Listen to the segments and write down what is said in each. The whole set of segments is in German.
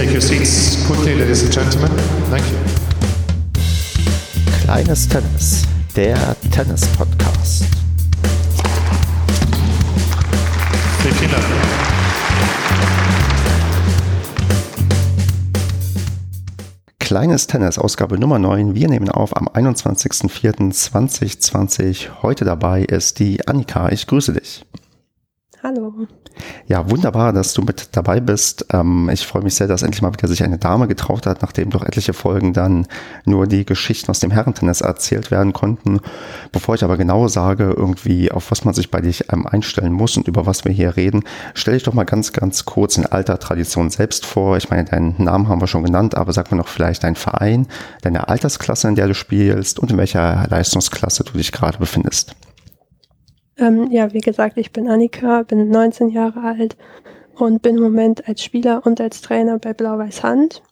take your seats quickly, ladies and gentlemen. Thank you. Kleines Tennis, der Tennis-Podcast. Vielen Dank. Kleines Tennis, Ausgabe Nummer 9. Wir nehmen auf am 21.04.2020. Heute dabei ist die Annika. Ich grüße dich. Hallo. Ja, wunderbar, dass du mit dabei bist. Ähm, ich freue mich sehr, dass endlich mal wieder sich eine Dame getraut hat, nachdem doch etliche Folgen dann nur die Geschichten aus dem Herrentennis erzählt werden konnten. Bevor ich aber genau sage, irgendwie, auf was man sich bei dich ähm, einstellen muss und über was wir hier reden, stell dich doch mal ganz, ganz kurz in alter Tradition selbst vor. Ich meine, deinen Namen haben wir schon genannt, aber sag mir noch vielleicht deinen Verein, deine Altersklasse, in der du spielst und in welcher Leistungsklasse du dich gerade befindest. Ähm, ja, wie gesagt, ich bin Annika, bin 19 Jahre alt und bin im Moment als Spieler und als Trainer bei Blau-Weiß Hand.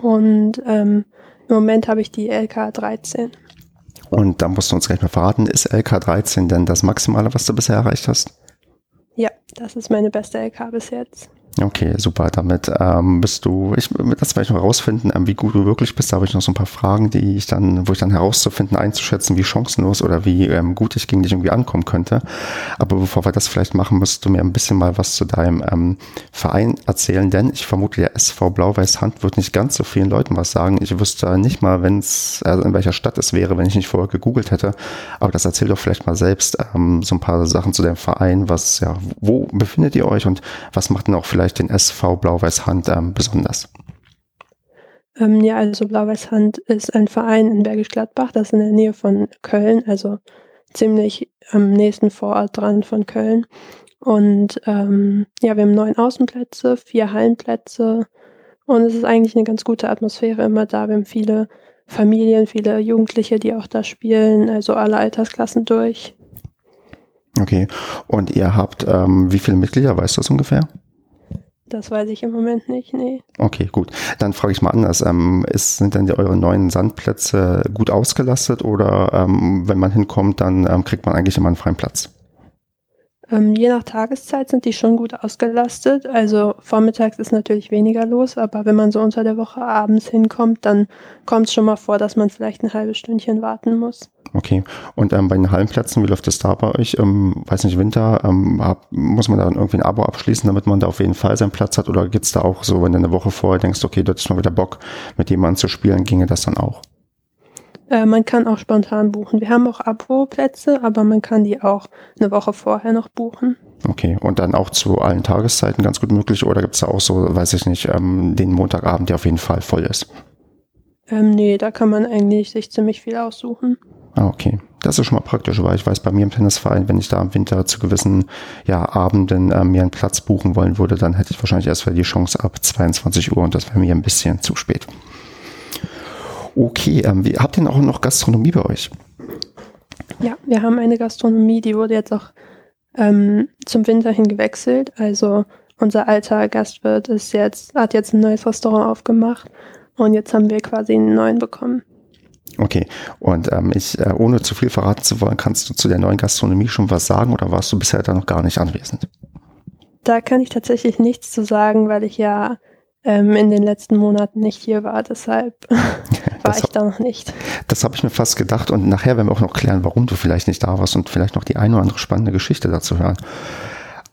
Und ähm, im Moment habe ich die LK 13. Und da musst du uns gleich mal verraten, ist LK 13 denn das Maximale, was du bisher erreicht hast? Ja, das ist meine beste LK bis jetzt. Okay, super. Damit ähm, bist du, ich das werde ich noch herausfinden, ähm, wie gut du wirklich bist. Da habe ich noch so ein paar Fragen, die ich dann, wo ich dann herauszufinden, einzuschätzen, wie chancenlos oder wie ähm, gut ich gegen dich irgendwie ankommen könnte. Aber bevor wir das vielleicht machen, musst du mir ein bisschen mal was zu deinem ähm, Verein erzählen, denn ich vermute, der SV Blau-Weiß Hand wird nicht ganz so vielen Leuten was sagen. Ich wüsste nicht mal, wenn es, also in welcher Stadt es wäre, wenn ich nicht vorher gegoogelt hätte. Aber das erzähl doch vielleicht mal selbst ähm, so ein paar Sachen zu deinem Verein. Was, ja, wo befindet ihr euch und was macht denn auch vielleicht vielleicht den SV Blau-Weiß Hand ähm, besonders? Ähm, ja, also Blau-Weiß Hand ist ein Verein in Bergisch Gladbach, das ist in der Nähe von Köln, also ziemlich am nächsten Vorort dran von Köln. Und ähm, ja, wir haben neun Außenplätze, vier Hallenplätze und es ist eigentlich eine ganz gute Atmosphäre immer da. Wir haben viele Familien, viele Jugendliche, die auch da spielen, also alle Altersklassen durch. Okay, und ihr habt, ähm, wie viele Mitglieder, weißt du das ungefähr? Das weiß ich im Moment nicht, nee. Okay, gut. Dann frage ich mal anders. Ähm, ist, sind denn die, eure neuen Sandplätze gut ausgelastet oder ähm, wenn man hinkommt, dann ähm, kriegt man eigentlich immer einen freien Platz? Ähm, je nach Tageszeit sind die schon gut ausgelastet. Also vormittags ist natürlich weniger los, aber wenn man so unter der Woche abends hinkommt, dann kommt es schon mal vor, dass man vielleicht ein halbes Stündchen warten muss. Okay. Und ähm, bei den Hallenplätzen, wie läuft das da bei euch? Ähm, weiß nicht, Winter, ähm, hab, muss man da irgendwie ein Abo abschließen, damit man da auf jeden Fall seinen Platz hat? Oder geht's da auch so, wenn du eine Woche vorher denkst, okay, dort ist mal wieder Bock, mit jemandem zu spielen, ginge das dann auch? Äh, man kann auch spontan buchen. Wir haben auch Abo-Plätze, aber man kann die auch eine Woche vorher noch buchen. Okay, und dann auch zu allen Tageszeiten ganz gut möglich? Oder gibt's da auch so, weiß ich nicht, ähm, den Montagabend, der auf jeden Fall voll ist? Ähm, nee, da kann man eigentlich sich ziemlich viel aussuchen. Ah, okay. Das ist schon mal praktisch, weil ich weiß, bei mir im Tennisverein, wenn ich da im Winter zu gewissen ja, Abenden äh, mir einen Platz buchen wollen würde, dann hätte ich wahrscheinlich erst wieder die Chance ab 22 Uhr und das wäre mir ein bisschen zu spät. Okay, ähm, wie, habt ihr auch noch Gastronomie bei euch? Ja, wir haben eine Gastronomie, die wurde jetzt auch ähm, zum Winter hin gewechselt. Also unser alter Gastwirt ist jetzt, hat jetzt ein neues Restaurant aufgemacht und jetzt haben wir quasi einen neuen bekommen. Okay, und ähm, ich, äh, ohne zu viel verraten zu wollen, kannst du zu der neuen Gastronomie schon was sagen oder warst du bisher da noch gar nicht anwesend? Da kann ich tatsächlich nichts zu sagen, weil ich ja ähm, in den letzten Monaten nicht hier war. Deshalb war ich da noch nicht. Das habe ich mir fast gedacht und nachher werden wir auch noch klären, warum du vielleicht nicht da warst und vielleicht noch die eine oder andere spannende Geschichte dazu hören.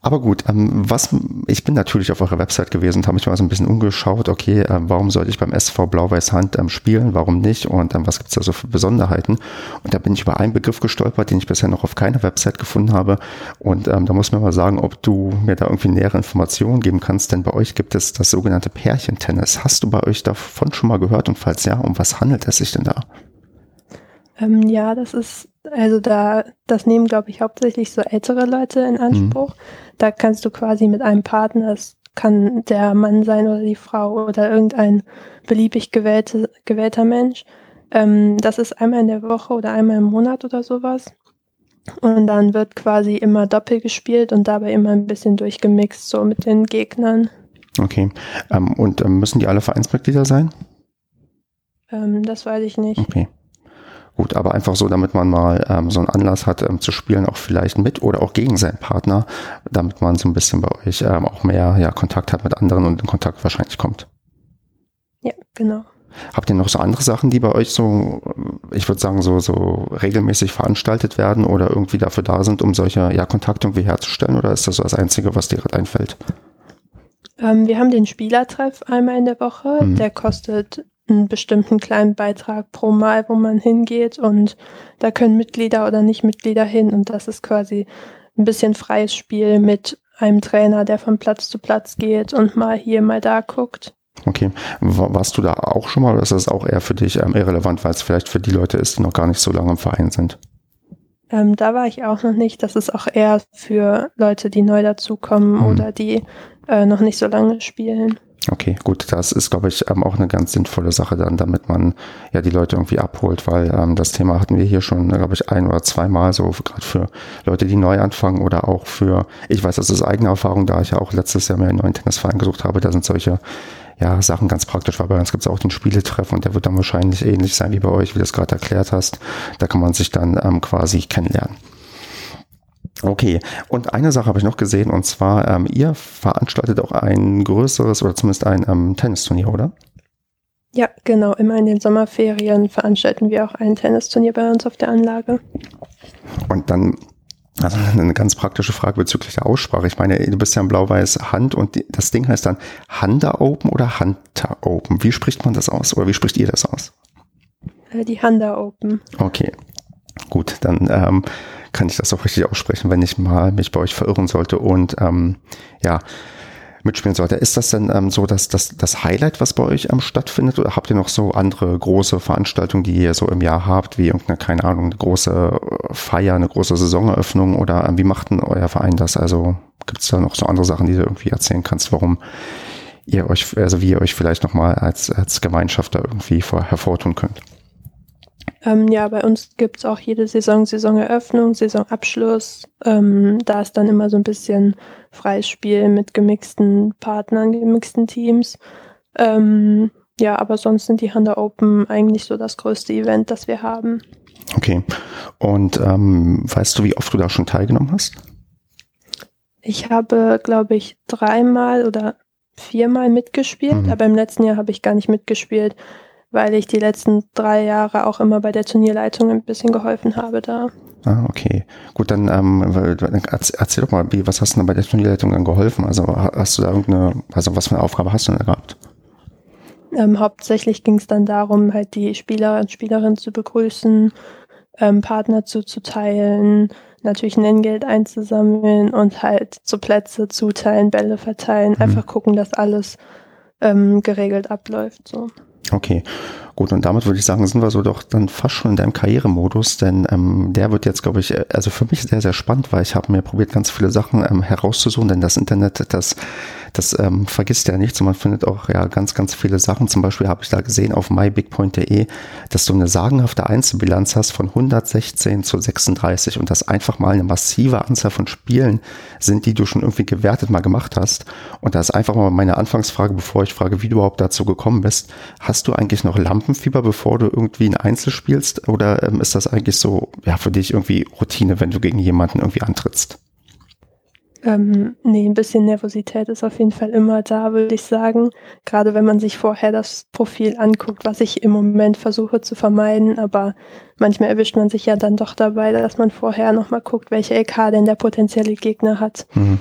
Aber gut, ähm, was ich bin natürlich auf eurer Website gewesen und habe mich mal so ein bisschen umgeschaut, okay, ähm, warum sollte ich beim SV Blau-Weiß Hand ähm, spielen, warum nicht und ähm, was gibt's da so für Besonderheiten? Und da bin ich über einen Begriff gestolpert, den ich bisher noch auf keiner Website gefunden habe. Und ähm, da muss man mal sagen, ob du mir da irgendwie nähere Informationen geben kannst, denn bei euch gibt es das sogenannte Pärchentennis. Hast du bei euch davon schon mal gehört und falls ja, um was handelt es sich denn da? Ähm, ja, das ist, also da, das nehmen, glaube ich, hauptsächlich so ältere Leute in Anspruch. Mhm. Da kannst du quasi mit einem Partner, es kann der Mann sein oder die Frau oder irgendein beliebig gewählte, gewählter Mensch. Ähm, das ist einmal in der Woche oder einmal im Monat oder sowas. Und dann wird quasi immer doppelt gespielt und dabei immer ein bisschen durchgemixt, so mit den Gegnern. Okay. Ähm, und ähm, müssen die alle Vereinsmitglieder sein? Ähm, das weiß ich nicht. Okay. Gut, aber einfach so, damit man mal ähm, so einen Anlass hat ähm, zu spielen, auch vielleicht mit oder auch gegen seinen Partner, damit man so ein bisschen bei euch ähm, auch mehr ja, Kontakt hat mit anderen und in Kontakt wahrscheinlich kommt. genau. Habt ihr noch so andere Sachen, die bei euch so, ich würde sagen, so, so regelmäßig veranstaltet werden oder irgendwie dafür da sind, um solche ja, Kontakte irgendwie herzustellen? Oder ist das so das Einzige, was dir gerade einfällt? Ähm, wir haben den Spielertreff einmal in der Woche. Mhm. Der kostet einen bestimmten kleinen Beitrag pro Mal, wo man hingeht. Und da können Mitglieder oder Nicht-Mitglieder hin. Und das ist quasi ein bisschen freies Spiel mit einem Trainer, der von Platz zu Platz geht und mal hier, mal da guckt. Okay. Wa- Warst du da auch schon mal oder ist das auch eher für dich ähm, irrelevant, weil es vielleicht für die Leute ist, die noch gar nicht so lange im Verein sind? Ähm, da war ich auch noch nicht. Das ist auch eher für Leute, die neu dazukommen Mhm. oder die äh, noch nicht so lange spielen. Okay, gut, das ist, glaube ich, ähm, auch eine ganz sinnvolle Sache dann, damit man ja die Leute irgendwie abholt, weil ähm, das Thema hatten wir hier schon, glaube ich, ein oder zweimal so, gerade für Leute, die neu anfangen oder auch für, ich weiß, das ist eigene Erfahrung, da ich ja auch letztes Jahr mir einen neuen Tennisverein gesucht habe, da sind solche ja, Sachen ganz praktisch, weil bei uns gibt es auch den Spieletreff und der wird dann wahrscheinlich ähnlich sein wie bei euch, wie du es gerade erklärt hast. Da kann man sich dann ähm, quasi kennenlernen. Okay, und eine Sache habe ich noch gesehen, und zwar, ähm, ihr veranstaltet auch ein größeres oder zumindest ein ähm, Tennisturnier, oder? Ja, genau. Immer in den Sommerferien veranstalten wir auch ein Tennisturnier bei uns auf der Anlage. Und dann, also eine ganz praktische Frage bezüglich der Aussprache. Ich meine, du bist ja in Blau-Weiß Hand und das Ding heißt dann Handa Open oder Hunter Open. Wie spricht man das aus oder wie spricht ihr das aus? Äh, Die Handa Open. Okay, gut, dann ähm, kann ich das auch richtig aussprechen, wenn ich mal mich bei euch verirren sollte und ähm, ja, mitspielen sollte. Ist das denn ähm, so, dass das, das Highlight, was bei euch ähm, stattfindet, oder habt ihr noch so andere große Veranstaltungen, die ihr so im Jahr habt, wie irgendeine, keine Ahnung, eine große äh, Feier, eine große Saisoneröffnung oder ähm, wie macht denn euer Verein das? Also gibt es da noch so andere Sachen, die du irgendwie erzählen kannst, warum ihr euch, also wie ihr euch vielleicht nochmal als, als Gemeinschaft da irgendwie vor, hervortun könnt? Ähm, ja, bei uns gibt es auch jede Saison Saisoneröffnung, Saisonabschluss. Ähm, da ist dann immer so ein bisschen freies Spiel mit gemixten Partnern, gemixten Teams. Ähm, ja, aber sonst sind die Handa Open eigentlich so das größte Event, das wir haben. Okay. Und ähm, weißt du, wie oft du da schon teilgenommen hast? Ich habe, glaube ich, dreimal oder viermal mitgespielt, Mhm. aber im letzten Jahr habe ich gar nicht mitgespielt, weil ich die letzten drei Jahre auch immer bei der Turnierleitung ein bisschen geholfen habe da. Ah, okay. Gut, dann ähm, erzähl doch mal, wie, was hast du denn bei der Turnierleitung dann geholfen? Also ha- hast du da irgendeine, also was für eine Aufgabe hast du denn da gehabt? Ähm, hauptsächlich ging es dann darum, halt die Spieler und Spielerinnen zu begrüßen, ähm, Partner zuzuteilen, natürlich Nenngeld einzusammeln und halt so Plätze zuteilen, Bälle verteilen, Mhm. einfach gucken, dass alles ähm, geregelt abläuft. So. Okay, gut, und damit würde ich sagen, sind wir so doch dann fast schon in deinem Karrieremodus, denn ähm, der wird jetzt, glaube ich, äh, also für mich sehr, sehr spannend, weil ich habe mir probiert, ganz viele Sachen ähm, herauszusuchen, denn das Internet, das, das ähm, vergisst ja nichts und man findet auch ja ganz, ganz viele Sachen. Zum Beispiel habe ich da gesehen auf mybigpoint.de, dass du eine sagenhafte Einzelbilanz hast von 116 zu 36 und das einfach mal eine massive Anzahl von Spielen sind, die du schon irgendwie gewertet mal gemacht hast. Und da ist einfach mal meine Anfangsfrage, bevor ich frage, wie du überhaupt dazu gekommen bist. Hast du eigentlich noch Lampenfieber, bevor du irgendwie ein Einzel spielst? Oder ähm, ist das eigentlich so, ja, für dich irgendwie Routine, wenn du gegen jemanden irgendwie antrittst? Ähm, nee, ein bisschen Nervosität ist auf jeden Fall immer da, würde ich sagen. Gerade wenn man sich vorher das Profil anguckt, was ich im Moment versuche zu vermeiden. Aber manchmal erwischt man sich ja dann doch dabei, dass man vorher nochmal guckt, welche LK denn der potenzielle Gegner hat. Mhm.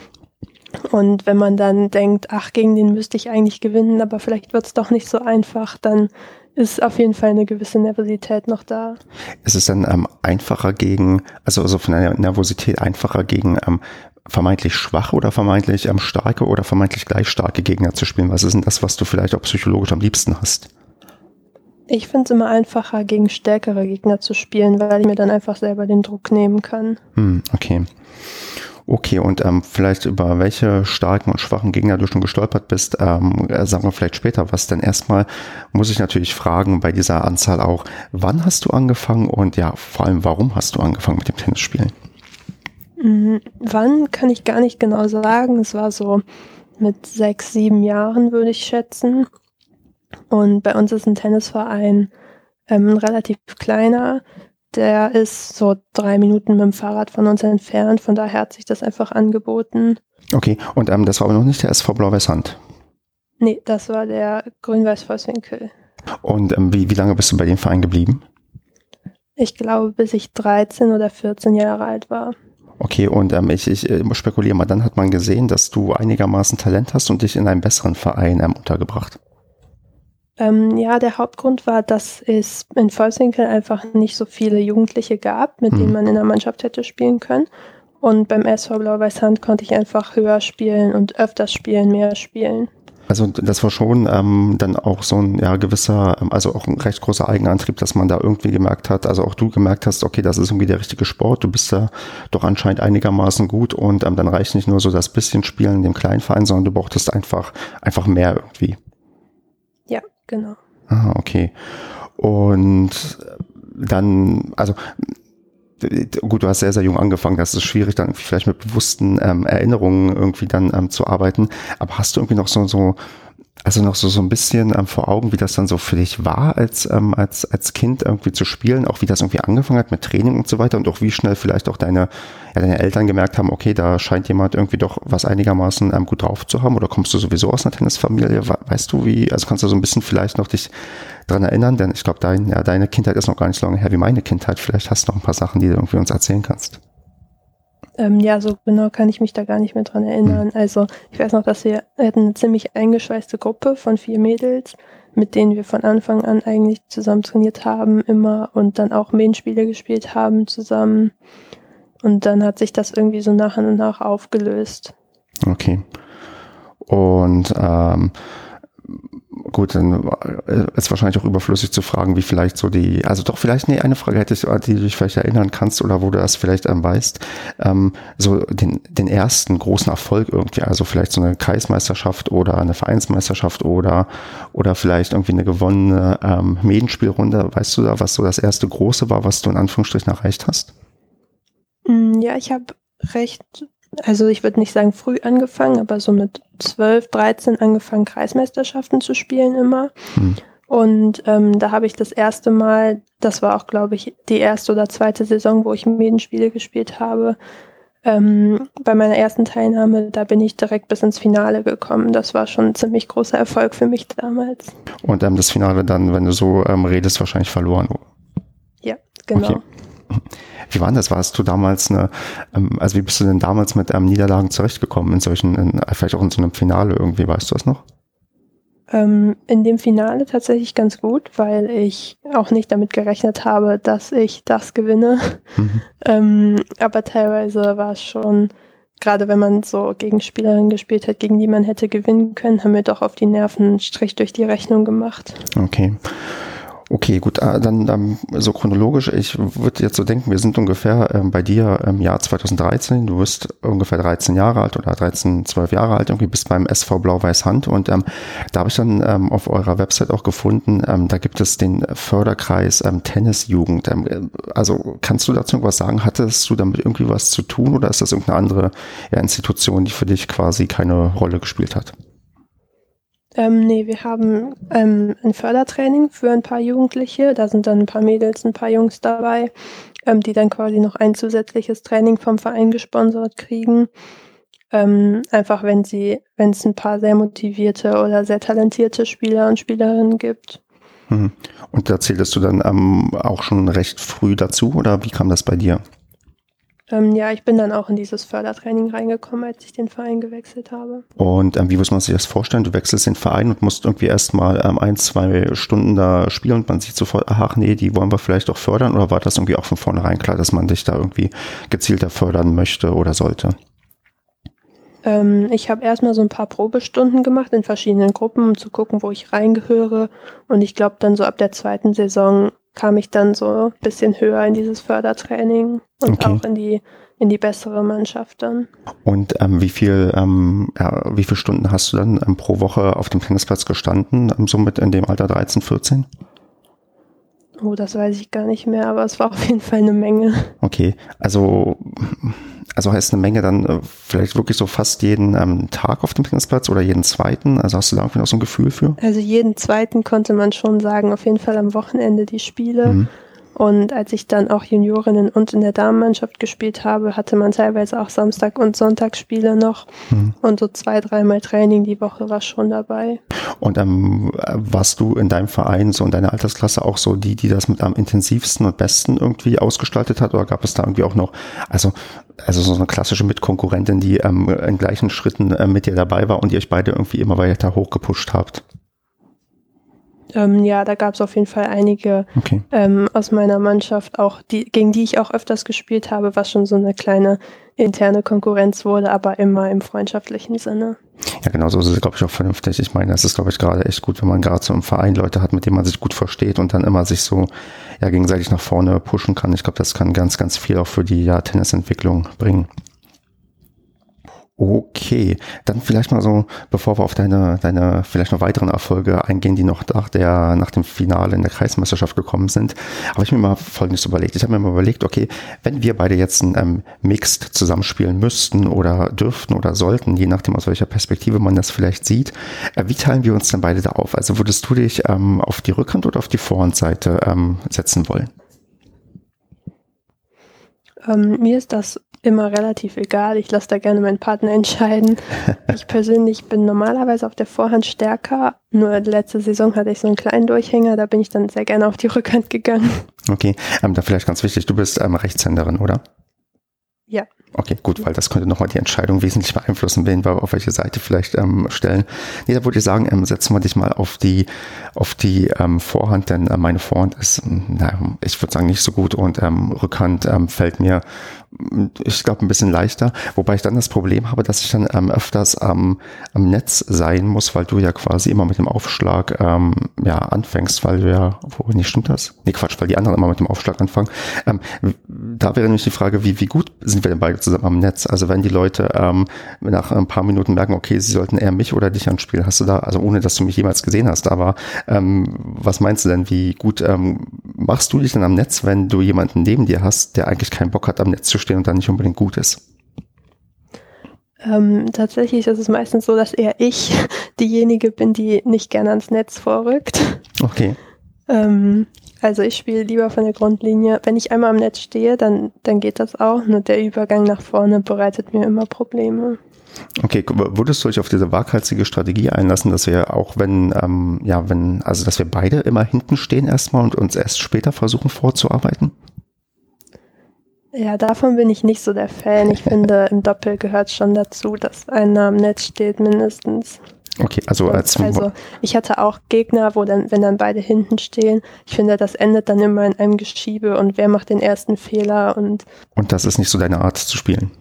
Und wenn man dann denkt, ach, gegen den müsste ich eigentlich gewinnen, aber vielleicht wird es doch nicht so einfach, dann ist auf jeden Fall eine gewisse Nervosität noch da. Ist es dann ähm, einfacher gegen, also, also von der Nervosität einfacher gegen ähm, vermeintlich schwache oder vermeintlich ähm, starke oder vermeintlich gleich starke Gegner zu spielen? Was ist denn das, was du vielleicht auch psychologisch am liebsten hast? Ich finde es immer einfacher, gegen stärkere Gegner zu spielen, weil ich mir dann einfach selber den Druck nehmen kann. Hm, okay. Okay, und ähm, vielleicht über welche starken und schwachen Gegner du schon gestolpert bist, ähm, äh, sagen wir vielleicht später was. Denn erstmal muss ich natürlich fragen bei dieser Anzahl auch, wann hast du angefangen und ja, vor allem, warum hast du angefangen mit dem Tennisspielen? Mhm. Wann kann ich gar nicht genau sagen. Es war so mit sechs, sieben Jahren, würde ich schätzen. Und bei uns ist ein Tennisverein ähm, ein relativ kleiner. Der ist so drei Minuten mit dem Fahrrad von uns entfernt. Von daher hat sich das einfach angeboten. Okay, und ähm, das war aber noch nicht der SV Blau-Weiß Hand. Nee, das war der Grün-Weiß-Vosswinkel. Und ähm, wie, wie lange bist du bei dem Verein geblieben? Ich glaube, bis ich 13 oder 14 Jahre alt war. Okay, und ähm, ich, ich äh, spekuliere mal, dann hat man gesehen, dass du einigermaßen Talent hast und dich in einen besseren Verein ähm, untergebracht. Ähm, ja, der Hauptgrund war, dass es in Volkswinkel einfach nicht so viele Jugendliche gab, mit Hm. denen man in der Mannschaft hätte spielen können. Und beim SV Blau-Weiß Hand konnte ich einfach höher spielen und öfters spielen, mehr spielen. Also das war schon ähm, dann auch so ein ja, gewisser, ähm, also auch ein recht großer Eigenantrieb, dass man da irgendwie gemerkt hat, also auch du gemerkt hast, okay, das ist irgendwie der richtige Sport, du bist da doch anscheinend einigermaßen gut und ähm, dann reicht nicht nur so das bisschen Spielen in dem kleinen Verein, sondern du brauchtest einfach, einfach mehr irgendwie. Ja, genau. Ah, okay. Und dann, also gut, du hast sehr, sehr jung angefangen. Das ist schwierig, dann vielleicht mit bewussten ähm, Erinnerungen irgendwie dann ähm, zu arbeiten. Aber hast du irgendwie noch so, so also noch so, so ein bisschen ähm, vor Augen, wie das dann so für dich war, als, ähm, als, als Kind irgendwie zu spielen, auch wie das irgendwie angefangen hat mit Training und so weiter und auch wie schnell vielleicht auch deine, ja, deine Eltern gemerkt haben, okay, da scheint jemand irgendwie doch was einigermaßen ähm, gut drauf zu haben oder kommst du sowieso aus einer Tennisfamilie? We- Weißt du, wie, also kannst du so ein bisschen vielleicht noch dich dran erinnern, denn ich glaube, dein, ja, deine Kindheit ist noch gar nicht so lange her wie meine Kindheit. Vielleicht hast du noch ein paar Sachen, die du irgendwie uns erzählen kannst. Ähm, ja, so genau kann ich mich da gar nicht mehr dran erinnern. Also ich weiß noch, dass wir wir hatten eine ziemlich eingeschweißte Gruppe von vier Mädels, mit denen wir von Anfang an eigentlich zusammen trainiert haben, immer und dann auch Main-Spiele gespielt haben zusammen. Und dann hat sich das irgendwie so nach und nach aufgelöst. Okay. Und ähm, gut, dann äh, ist wahrscheinlich auch überflüssig zu fragen, wie vielleicht so die, also doch vielleicht, nee, eine Frage hätte ich, die du dich vielleicht erinnern kannst oder wo du das vielleicht ähm, weißt, ähm, so den, den ersten großen Erfolg irgendwie, also vielleicht so eine Kreismeisterschaft oder eine Vereinsmeisterschaft oder, oder vielleicht irgendwie eine gewonnene ähm, Medenspielrunde, weißt du da, was so das erste große war, was du in Anführungsstrichen erreicht hast? Mm, Ja, ich habe recht, also ich würde nicht sagen früh angefangen, aber so mit 12, 13 angefangen, Kreismeisterschaften zu spielen immer. Hm. Und ähm, da habe ich das erste Mal, das war auch, glaube ich, die erste oder zweite Saison, wo ich Medenspiele gespielt habe. Ähm, bei meiner ersten Teilnahme, da bin ich direkt bis ins Finale gekommen. Das war schon ein ziemlich großer Erfolg für mich damals. Und ähm, das Finale dann, wenn du so ähm, redest, wahrscheinlich verloren. Ja, genau. Okay. Wie war denn das? Warst du damals eine, ähm, also wie bist du denn damals mit ähm, Niederlagen zurechtgekommen in solchen, in, vielleicht auch in so einem Finale irgendwie, weißt du das noch? Ähm, in dem Finale tatsächlich ganz gut, weil ich auch nicht damit gerechnet habe, dass ich das gewinne. Mhm. Ähm, aber teilweise war es schon, gerade wenn man so gegen Spielerinnen gespielt hat, gegen die man hätte gewinnen können, haben wir doch auf die Nerven einen Strich durch die Rechnung gemacht. Okay. Okay, gut, äh, dann ähm, so chronologisch, ich würde jetzt so denken, wir sind ungefähr ähm, bei dir im Jahr 2013, du bist ungefähr 13 Jahre alt oder 13, 12 Jahre alt, irgendwie bist beim SV Blau-Weiß Hand und ähm, da habe ich dann ähm, auf eurer Website auch gefunden, ähm, da gibt es den Förderkreis ähm, Tennisjugend. Ähm, äh, also kannst du dazu irgendwas sagen? Hattest du damit irgendwie was zu tun oder ist das irgendeine andere ja, Institution, die für dich quasi keine Rolle gespielt hat? Ähm, nee, wir haben ähm, ein Fördertraining für ein paar Jugendliche. Da sind dann ein paar Mädels, ein paar Jungs dabei, ähm, die dann quasi noch ein zusätzliches Training vom Verein gesponsert kriegen. Ähm, einfach wenn sie, wenn es ein paar sehr motivierte oder sehr talentierte Spieler und Spielerinnen gibt. Mhm. Und da zähltest du dann ähm, auch schon recht früh dazu oder wie kam das bei dir? Ähm, ja, ich bin dann auch in dieses Fördertraining reingekommen, als ich den Verein gewechselt habe. Und ähm, wie muss man sich das vorstellen? Du wechselst den Verein und musst irgendwie erstmal ähm, ein, zwei Stunden da spielen und man sieht sofort, ach nee, die wollen wir vielleicht auch fördern oder war das irgendwie auch von vornherein klar, dass man dich da irgendwie gezielter fördern möchte oder sollte? Ähm, ich habe erstmal so ein paar Probestunden gemacht in verschiedenen Gruppen, um zu gucken, wo ich reingehöre. Und ich glaube, dann so ab der zweiten Saison kam ich dann so ein bisschen höher in dieses Fördertraining und Okay. auch in die, in die bessere Mannschaft dann. Und ähm, wie viel, ähm, ja, wie viele Stunden hast du dann ähm, pro Woche auf dem Tennisplatz gestanden, ähm, somit in dem Alter 13, 14? Oh, das weiß ich gar nicht mehr, aber es war auf jeden Fall eine Menge. Okay, also, also heißt eine Menge dann äh, vielleicht wirklich so fast jeden ähm, Tag auf dem Tennisplatz oder jeden zweiten? Also hast du da irgendwie noch so ein Gefühl für? Also jeden zweiten konnte man schon sagen, auf jeden Fall am Wochenende die Spiele. Mhm. Und als ich dann auch Juniorinnen und in der Damenmannschaft gespielt habe, hatte man teilweise auch Samstag- und Sonntagsspiele noch. Mhm. Und so zwei, dreimal Training die Woche war schon dabei. Und ähm, warst du in deinem Verein, so in deiner Altersklasse auch so die, die das mit am intensivsten und besten irgendwie ausgestaltet hat? Oder gab es da irgendwie auch noch, also, also so eine klassische Mitkonkurrentin, die ähm, in gleichen Schritten äh, mit dir dabei war und ihr euch beide irgendwie immer weiter hochgepusht habt? Ähm, ja, da gab es auf jeden Fall einige okay. ähm, aus meiner Mannschaft, auch die, gegen die ich auch öfters gespielt habe, was schon so eine kleine interne Konkurrenz wurde, aber immer im freundschaftlichen Sinne. Ja, genau, so ist es, glaube ich, auch vernünftig. Ich meine, das ist, glaube ich, gerade echt gut, wenn man gerade so im Verein Leute hat, mit denen man sich gut versteht und dann immer sich so ja, gegenseitig nach vorne pushen kann. Ich glaube, das kann ganz, ganz viel auch für die ja, Tennisentwicklung bringen. Okay, dann vielleicht mal so, bevor wir auf deine, deine vielleicht noch weiteren Erfolge eingehen, die noch nach, der, nach dem Finale in der Kreismeisterschaft gekommen sind, habe ich mir mal Folgendes überlegt. Ich habe mir mal überlegt, okay, wenn wir beide jetzt ein ähm, Mixed zusammenspielen müssten oder dürften oder sollten, je nachdem aus welcher Perspektive man das vielleicht sieht, äh, wie teilen wir uns denn beide da auf? Also würdest du dich ähm, auf die Rückhand oder auf die Vorhandseite ähm, setzen wollen? Ähm, mir ist das immer relativ egal. Ich lasse da gerne meinen Partner entscheiden. ich persönlich bin normalerweise auf der Vorhand stärker. Nur letzte Saison hatte ich so einen kleinen Durchhänger, da bin ich dann sehr gerne auf die Rückhand gegangen. Okay, ähm, da vielleicht ganz wichtig, du bist ähm, Rechtshänderin, oder? Ja. Okay, gut, weil das könnte nochmal die Entscheidung wesentlich beeinflussen, wen wir auf welche Seite vielleicht ähm, stellen. Nee, da würde ich sagen, ähm, setzen wir dich mal auf die, auf die ähm, Vorhand, denn äh, meine Vorhand ist, ähm, naja, ich würde sagen, nicht so gut und ähm, Rückhand ähm, fällt mir ich glaube, ein bisschen leichter. Wobei ich dann das Problem habe, dass ich dann ähm, öfters ähm, am Netz sein muss, weil du ja quasi immer mit dem Aufschlag ähm, ja, anfängst, weil du ja, wo nicht stimmt das? Nee, Quatsch, weil die anderen immer mit dem Aufschlag anfangen. Ähm, da wäre nämlich die Frage, wie, wie gut sind wir denn beide zusammen am Netz? Also wenn die Leute ähm, nach ein paar Minuten merken, okay, sie sollten eher mich oder dich anspielen, hast du da, also ohne dass du mich jemals gesehen hast, aber ähm, was meinst du denn, wie gut ähm, machst du dich denn am Netz, wenn du jemanden neben dir hast, der eigentlich keinen Bock hat, am Netz zu stehen und dann nicht unbedingt gut ist? Ähm, tatsächlich ist es meistens so, dass eher ich diejenige bin, die nicht gerne ans Netz vorrückt. Okay. Ähm, also ich spiele lieber von der Grundlinie. Wenn ich einmal am Netz stehe, dann, dann geht das auch. Nur der Übergang nach vorne bereitet mir immer Probleme. Okay, würdest du dich auf diese waghalsige Strategie einlassen, dass wir auch wenn, ähm, ja, wenn, also dass wir beide immer hinten stehen erstmal und uns erst später versuchen vorzuarbeiten? Ja, davon bin ich nicht so der Fan. Ich finde, im Doppel gehört schon dazu, dass einer am Netz steht, mindestens. Okay, also als also ich hatte auch Gegner, wo dann, wenn dann beide hinten stehen, ich finde, das endet dann immer in einem Geschiebe und wer macht den ersten Fehler und und das ist nicht so deine Art zu spielen.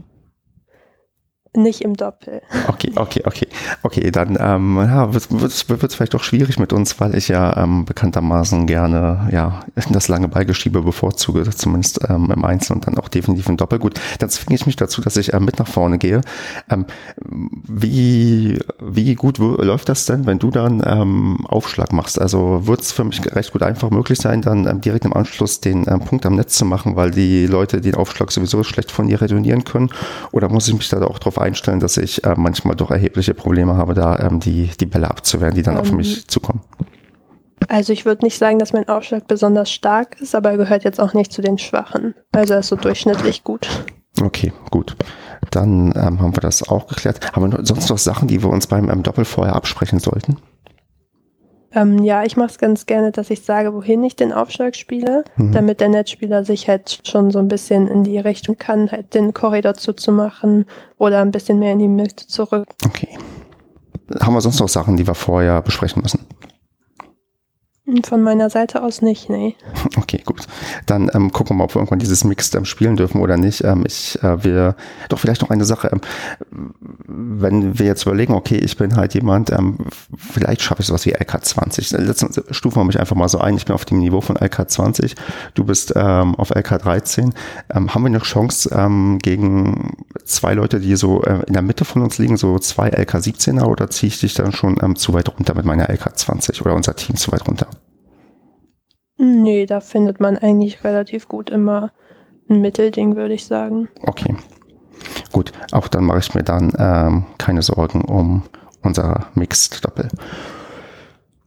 Nicht im Doppel. Okay, okay, okay. Okay, dann ähm, ja, wird es vielleicht doch schwierig mit uns, weil ich ja ähm, bekanntermaßen gerne ja das lange Ballgeschiebe bevorzuge, zumindest ähm, im Einzel und dann auch definitiv im Doppel. Gut, dann zwinge ich mich dazu, dass ich ähm, mit nach vorne gehe. Ähm, wie, wie gut läuft das denn, wenn du dann ähm, Aufschlag machst? Also wird es für mich recht gut einfach möglich sein, dann ähm, direkt im Anschluss den ähm, Punkt am Netz zu machen, weil die Leute den Aufschlag sowieso schlecht von dir retournieren können? Oder muss ich mich da auch drauf einstellen, dass ich äh, manchmal doch erhebliche Probleme habe, da ähm, die, die Bälle abzuwehren, die dann um, auf mich ähm, zukommen. Also ich würde nicht sagen, dass mein Aufschlag besonders stark ist, aber er gehört jetzt auch nicht zu den Schwachen. Also er ist so durchschnittlich gut. Okay, gut. Dann ähm, haben wir das auch geklärt. Haben wir sonst noch Sachen, die wir uns beim ähm, Doppel vorher absprechen sollten? Ähm, ja, ich mache es ganz gerne, dass ich sage, wohin ich den Aufschlag spiele, mhm. damit der Netzspieler sich halt schon so ein bisschen in die Richtung kann, halt den Korridor zuzumachen oder ein bisschen mehr in die Mitte zurück. Okay. Haben wir sonst noch Sachen, die wir vorher besprechen müssen? Von meiner Seite aus nicht, nee. Okay, gut. Dann ähm, gucken wir mal, ob wir irgendwann dieses Mixed ähm, spielen dürfen oder nicht. Ähm, ich äh, will doch vielleicht noch eine Sache. Ähm, wenn wir jetzt überlegen, okay, ich bin halt jemand, ähm, vielleicht schaffe ich sowas wie LK20. Letztens stufen wir mich einfach mal so ein. Ich bin auf dem Niveau von LK20. Du bist ähm, auf LK13. haben wir eine Chance gegen zwei Leute, die so äh, in der Mitte von uns liegen, so zwei LK17er oder ziehe ich dich dann schon zu weit runter mit meiner LK20 oder unser Team zu weit runter? Nee, da findet man eigentlich relativ gut immer ein Mittelding, würde ich sagen. Okay. Gut, auch dann mache ich mir dann ähm, keine Sorgen um unser Mixed-Doppel.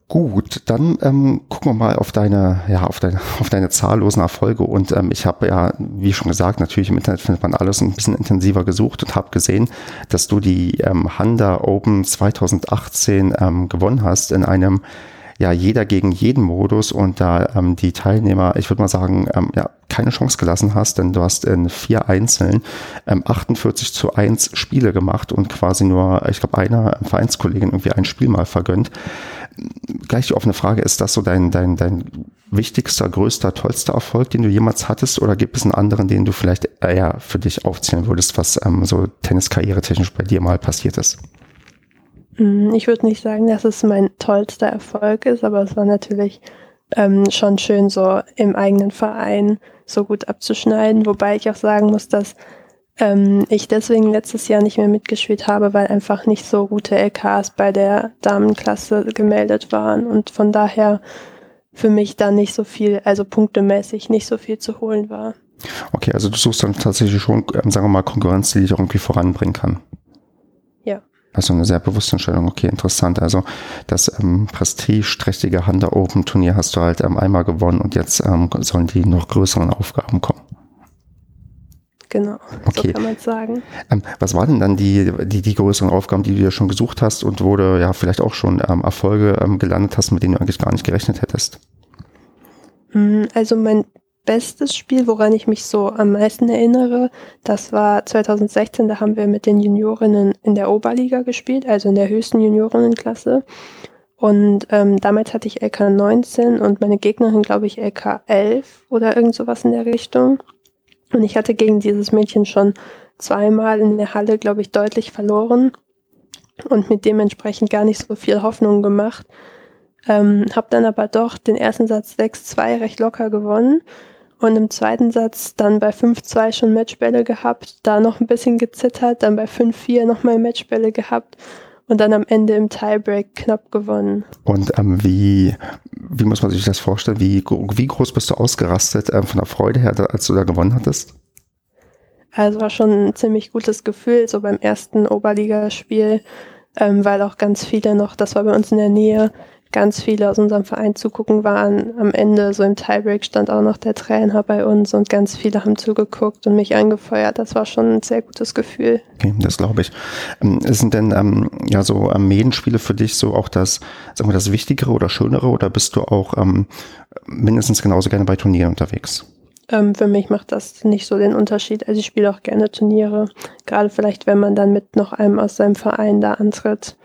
Gut, dann ähm, gucken wir mal auf deine, ja, auf deine, auf deine zahllosen Erfolge. Und ähm, ich habe ja, wie schon gesagt, natürlich im Internet findet man alles ein bisschen intensiver gesucht und habe gesehen, dass du die ähm, Handa Open 2018 ähm, gewonnen hast in einem ja jeder gegen jeden Modus und da ähm, die Teilnehmer, ich würde mal sagen, ähm, ja, keine Chance gelassen hast, denn du hast in vier Einzeln ähm, 48 zu 1 Spiele gemacht und quasi nur, ich glaube, einer Vereinskollegin irgendwie ein Spiel mal vergönnt. Gleich die offene Frage, ist das so dein, dein, dein wichtigster, größter, tollster Erfolg, den du jemals hattest oder gibt es einen anderen, den du vielleicht eher für dich aufzählen würdest, was ähm, so Tenniskarriere technisch bei dir mal passiert ist? Mm, ich würde nicht sagen, dass es mein tollster Erfolg ist, aber es war natürlich ähm, schon schön, so im eigenen Verein so gut abzuschneiden. Wobei ich auch sagen muss, dass ähm, ich deswegen letztes Jahr nicht mehr mitgespielt habe, weil einfach nicht so gute LKs bei der Damenklasse gemeldet waren und von daher für mich dann nicht so viel, also punktemäßig nicht so viel zu holen war. Okay, also du suchst dann tatsächlich schon, ähm, sagen wir mal, Konkurrenz, die dich auch irgendwie voranbringen kann. Also eine sehr bewusste Entscheidung. Okay, interessant. Also das ähm, prestigeträchtige Hunter Open Turnier hast du halt ähm, einmal gewonnen und jetzt ähm, sollen die noch größeren Aufgaben kommen. Genau, okay. so kann man sagen. Ähm, was waren denn dann die, die, die größeren Aufgaben, die du ja schon gesucht hast und wo du ja vielleicht auch schon ähm, Erfolge ähm, gelandet hast, mit denen du eigentlich gar nicht gerechnet hättest? Hm, also mein bestes Spiel, woran ich mich so am meisten erinnere, das war 2016, da haben wir mit den Juniorinnen in der Oberliga gespielt, also in der höchsten Juniorinnenklasse. Und ähm, damals hatte ich LK 19 und meine Gegnerin, glaube ich, LK 11 oder irgend sowas in der Richtung. Und ich hatte gegen dieses Mädchen schon zweimal in der Halle, glaube ich, deutlich verloren und mit dementsprechend gar nicht so viel Hoffnung gemacht. Ähm, habe dann aber doch den ersten Satz 6-2 recht locker gewonnen und im zweiten Satz dann bei 5-2 schon Matchbälle gehabt, da noch ein bisschen gezittert, dann bei 5-4 nochmal Matchbälle gehabt und dann am Ende im Tiebreak knapp gewonnen. Und ähm, wie, wie muss man sich das vorstellen? Wie, wie groß bist du ausgerastet ähm, von der Freude her, als du da gewonnen hattest? Also war schon ein ziemlich gutes Gefühl, so beim ersten Oberligaspiel, ähm, weil auch ganz viele noch, das war bei uns in der Nähe, ganz viele aus unserem Verein zugucken waren. Am Ende, so im Tiebreak, stand auch noch der Trainer bei uns und ganz viele haben zugeguckt und mich angefeuert. Das war schon ein sehr gutes Gefühl. Okay, das glaube ich. Ähm, sind denn ähm, ja so Medenspiele für dich so auch das, sagen wir, das Wichtigere oder Schönere oder bist du auch ähm, mindestens genauso gerne bei Turnieren unterwegs? Ähm, für mich macht das nicht so den Unterschied. Also ich spiele auch gerne Turniere, gerade vielleicht, wenn man dann mit noch einem aus seinem Verein da antritt.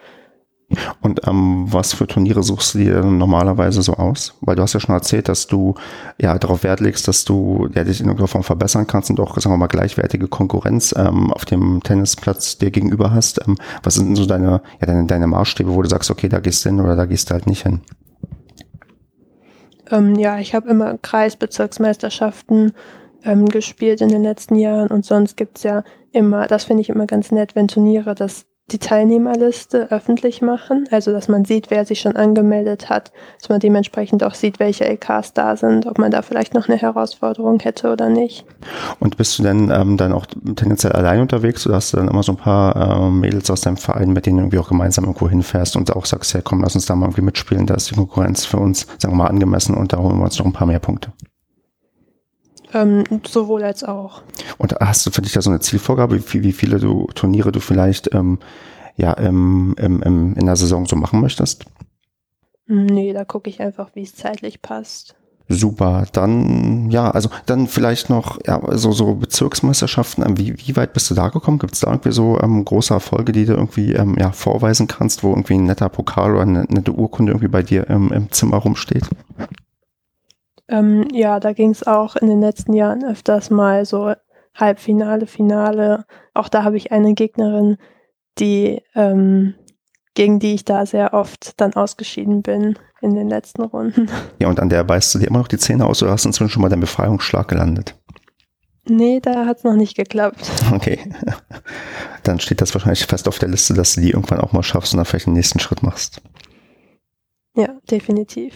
Und ähm, was für Turniere suchst du dir normalerweise so aus? Weil du hast ja schon erzählt, dass du ja darauf Wert legst, dass du ja, dich in irgendeiner Form verbessern kannst und auch, sagen wir mal, gleichwertige Konkurrenz ähm, auf dem Tennisplatz dir gegenüber hast. Ähm, was sind denn so deine, ja, deine, deine Maßstäbe, wo du sagst, okay, da gehst du hin oder da gehst du halt nicht hin? Ähm, ja, ich habe immer Kreisbezirksmeisterschaften ähm, gespielt in den letzten Jahren und sonst gibt's ja immer, das finde ich immer ganz nett, wenn Turniere das die Teilnehmerliste öffentlich machen, also dass man sieht, wer sich schon angemeldet hat, dass man dementsprechend auch sieht, welche LKs da sind, ob man da vielleicht noch eine Herausforderung hätte oder nicht. Und bist du denn ähm, dann auch tendenziell allein unterwegs oder hast du dann immer so ein paar äh, Mädels aus deinem Verein, mit denen du irgendwie auch gemeinsam irgendwo hinfährst und auch sagst, ja komm, lass uns da mal irgendwie mitspielen, da ist die Konkurrenz für uns, sagen wir mal, angemessen und da holen wir uns noch ein paar mehr Punkte? Ähm, sowohl als auch. Und hast du für dich da so eine Zielvorgabe, wie, wie viele du Turniere du vielleicht ähm, ja, im, in der Saison so machen möchtest? Nee, da gucke ich einfach, wie es zeitlich passt. Super, dann ja, also dann vielleicht noch ja, so, so Bezirksmeisterschaften. Ähm, wie, wie weit bist du da gekommen? Gibt es da irgendwie so ähm, große Erfolge, die du irgendwie ähm, ja, vorweisen kannst, wo irgendwie ein netter Pokal oder eine nette Urkunde irgendwie bei dir ähm, im Zimmer rumsteht? Ähm, ja, da ging es auch in den letzten Jahren öfters mal so Halbfinale, Finale. Auch da habe ich eine Gegnerin, die ähm, gegen die ich da sehr oft dann ausgeschieden bin in den letzten Runden. Ja, und an der beißt du dir immer noch die Zähne aus oder hast du inzwischen schon mal deinen Befreiungsschlag gelandet? Nee, da hat es noch nicht geklappt. Okay. Dann steht das wahrscheinlich fest auf der Liste, dass du die irgendwann auch mal schaffst und dann vielleicht den nächsten Schritt machst. Ja, definitiv.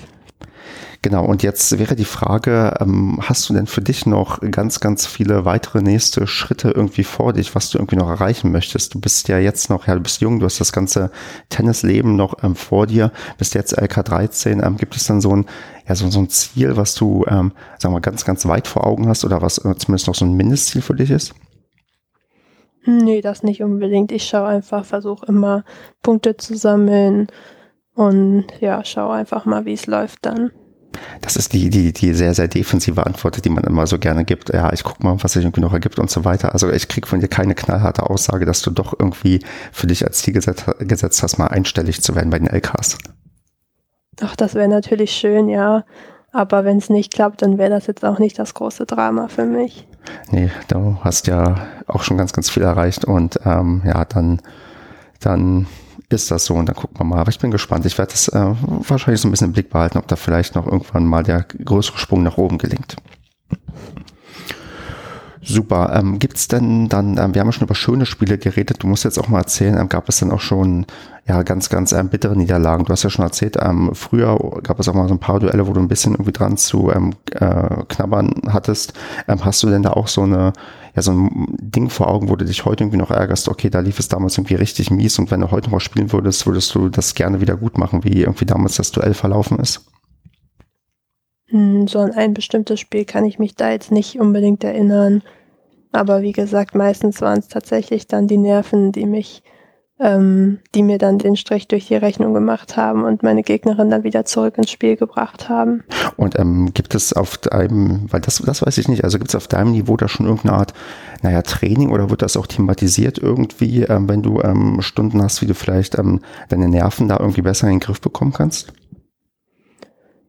Genau, und jetzt wäre die Frage, ähm, hast du denn für dich noch ganz, ganz viele weitere nächste Schritte irgendwie vor dich, was du irgendwie noch erreichen möchtest? Du bist ja jetzt noch, ja, du bist jung, du hast das ganze Tennisleben noch ähm, vor dir, bist jetzt LK13. Ähm, gibt es dann so ein, ja, so, so ein Ziel, was du, ähm, sagen wir mal, ganz, ganz weit vor Augen hast oder was äh, zumindest noch so ein Mindestziel für dich ist? Nee, das nicht unbedingt. Ich schaue einfach, versuche immer Punkte zu sammeln und ja, schaue einfach mal, wie es läuft dann. Das ist die, die, die sehr, sehr defensive Antwort, die man immer so gerne gibt. Ja, ich gucke mal, was sich irgendwie noch ergibt und so weiter. Also ich kriege von dir keine knallharte Aussage, dass du doch irgendwie für dich als Ziel gesetzt, gesetzt hast, mal einstellig zu werden bei den LKs. Ach, das wäre natürlich schön, ja. Aber wenn es nicht klappt, dann wäre das jetzt auch nicht das große Drama für mich. Nee, du hast ja auch schon ganz, ganz viel erreicht und ähm, ja, dann, dann ist das so und dann gucken wir mal. Aber ich bin gespannt. Ich werde das äh, wahrscheinlich so ein bisschen im Blick behalten, ob da vielleicht noch irgendwann mal der größere Sprung nach oben gelingt. Super. Ähm, Gibt es denn dann, ähm, wir haben ja schon über schöne Spiele geredet, du musst jetzt auch mal erzählen, ähm, gab es dann auch schon ja ganz, ganz ähm, bittere Niederlagen? Du hast ja schon erzählt, ähm, früher gab es auch mal so ein paar Duelle, wo du ein bisschen irgendwie dran zu ähm, äh, knabbern hattest. Ähm, hast du denn da auch so eine, ja, so ein Ding vor Augen, wo du dich heute irgendwie noch ärgerst, okay, da lief es damals irgendwie richtig mies und wenn du heute noch spielen würdest, würdest du das gerne wieder gut machen, wie irgendwie damals das Duell verlaufen ist? Hm, so an ein bestimmtes Spiel kann ich mich da jetzt nicht unbedingt erinnern. Aber wie gesagt, meistens waren es tatsächlich dann die Nerven, die mich, ähm, die mir dann den Strich durch die Rechnung gemacht haben und meine Gegnerin dann wieder zurück ins Spiel gebracht haben. Und ähm, gibt es auf deinem, weil das, das weiß ich nicht, also gibt es auf deinem Niveau da schon irgendeine Art, naja, Training oder wird das auch thematisiert irgendwie, ähm, wenn du ähm, Stunden hast, wie du vielleicht ähm, deine Nerven da irgendwie besser in den Griff bekommen kannst?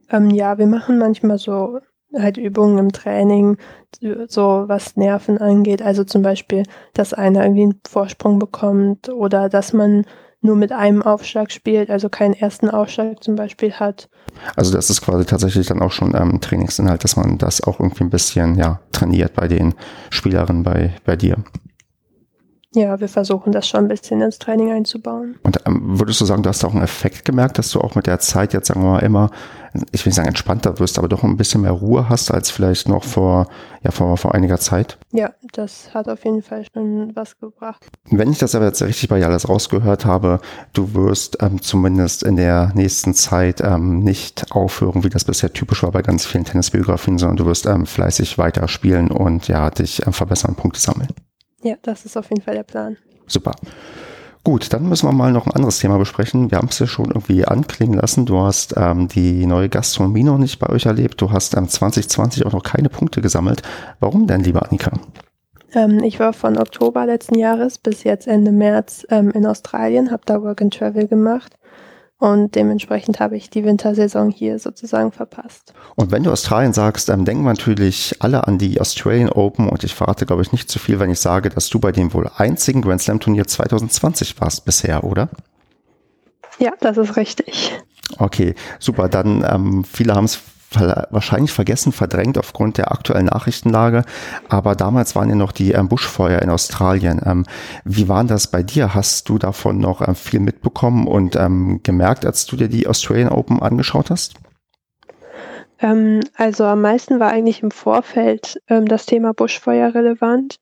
Ähm, ja, wir machen manchmal so halt Übungen im Training, so was Nerven angeht. Also zum Beispiel, dass einer irgendwie einen Vorsprung bekommt oder dass man nur mit einem Aufschlag spielt, also keinen ersten Aufschlag zum Beispiel hat. Also das ist quasi tatsächlich dann auch schon ähm, Trainingsinhalt, dass man das auch irgendwie ein bisschen ja, trainiert bei den Spielerinnen bei, bei dir. Ja, wir versuchen das schon ein bisschen ins Training einzubauen. Und ähm, würdest du sagen, du hast auch einen Effekt gemerkt, dass du auch mit der Zeit jetzt, sagen wir mal, immer, ich will nicht sagen entspannter wirst, aber doch ein bisschen mehr Ruhe hast als vielleicht noch vor, ja, vor, vor einiger Zeit? Ja, das hat auf jeden Fall schon was gebracht. Wenn ich das aber jetzt richtig bei alles rausgehört habe, du wirst ähm, zumindest in der nächsten Zeit ähm, nicht aufhören, wie das bisher typisch war bei ganz vielen Tennisbiografien, sondern du wirst ähm, fleißig weiter spielen und ja, dich ähm, verbessern, Punkte sammeln. Ja, das ist auf jeden Fall der Plan. Super. Gut, dann müssen wir mal noch ein anderes Thema besprechen. Wir haben es ja schon irgendwie anklingen lassen. Du hast ähm, die neue Gastronomie noch nicht bei euch erlebt. Du hast ähm, 2020 auch noch keine Punkte gesammelt. Warum denn, liebe Annika? Ähm, ich war von Oktober letzten Jahres bis jetzt Ende März ähm, in Australien, habe da Work and Travel gemacht und dementsprechend habe ich die Wintersaison hier sozusagen verpasst. Und wenn du Australien sagst, dann denken wir natürlich alle an die Australian Open. Und ich verrate, glaube ich, nicht zu viel, wenn ich sage, dass du bei dem wohl einzigen Grand Slam Turnier 2020 warst bisher, oder? Ja, das ist richtig. Okay, super. Dann ähm, viele haben es wahrscheinlich vergessen, verdrängt aufgrund der aktuellen Nachrichtenlage. Aber damals waren ja noch die ähm, Buschfeuer in Australien. Ähm, wie war das bei dir? Hast du davon noch ähm, viel mitbekommen und ähm, gemerkt, als du dir die Australian Open angeschaut hast? Ähm, also am meisten war eigentlich im Vorfeld ähm, das Thema Buschfeuer relevant,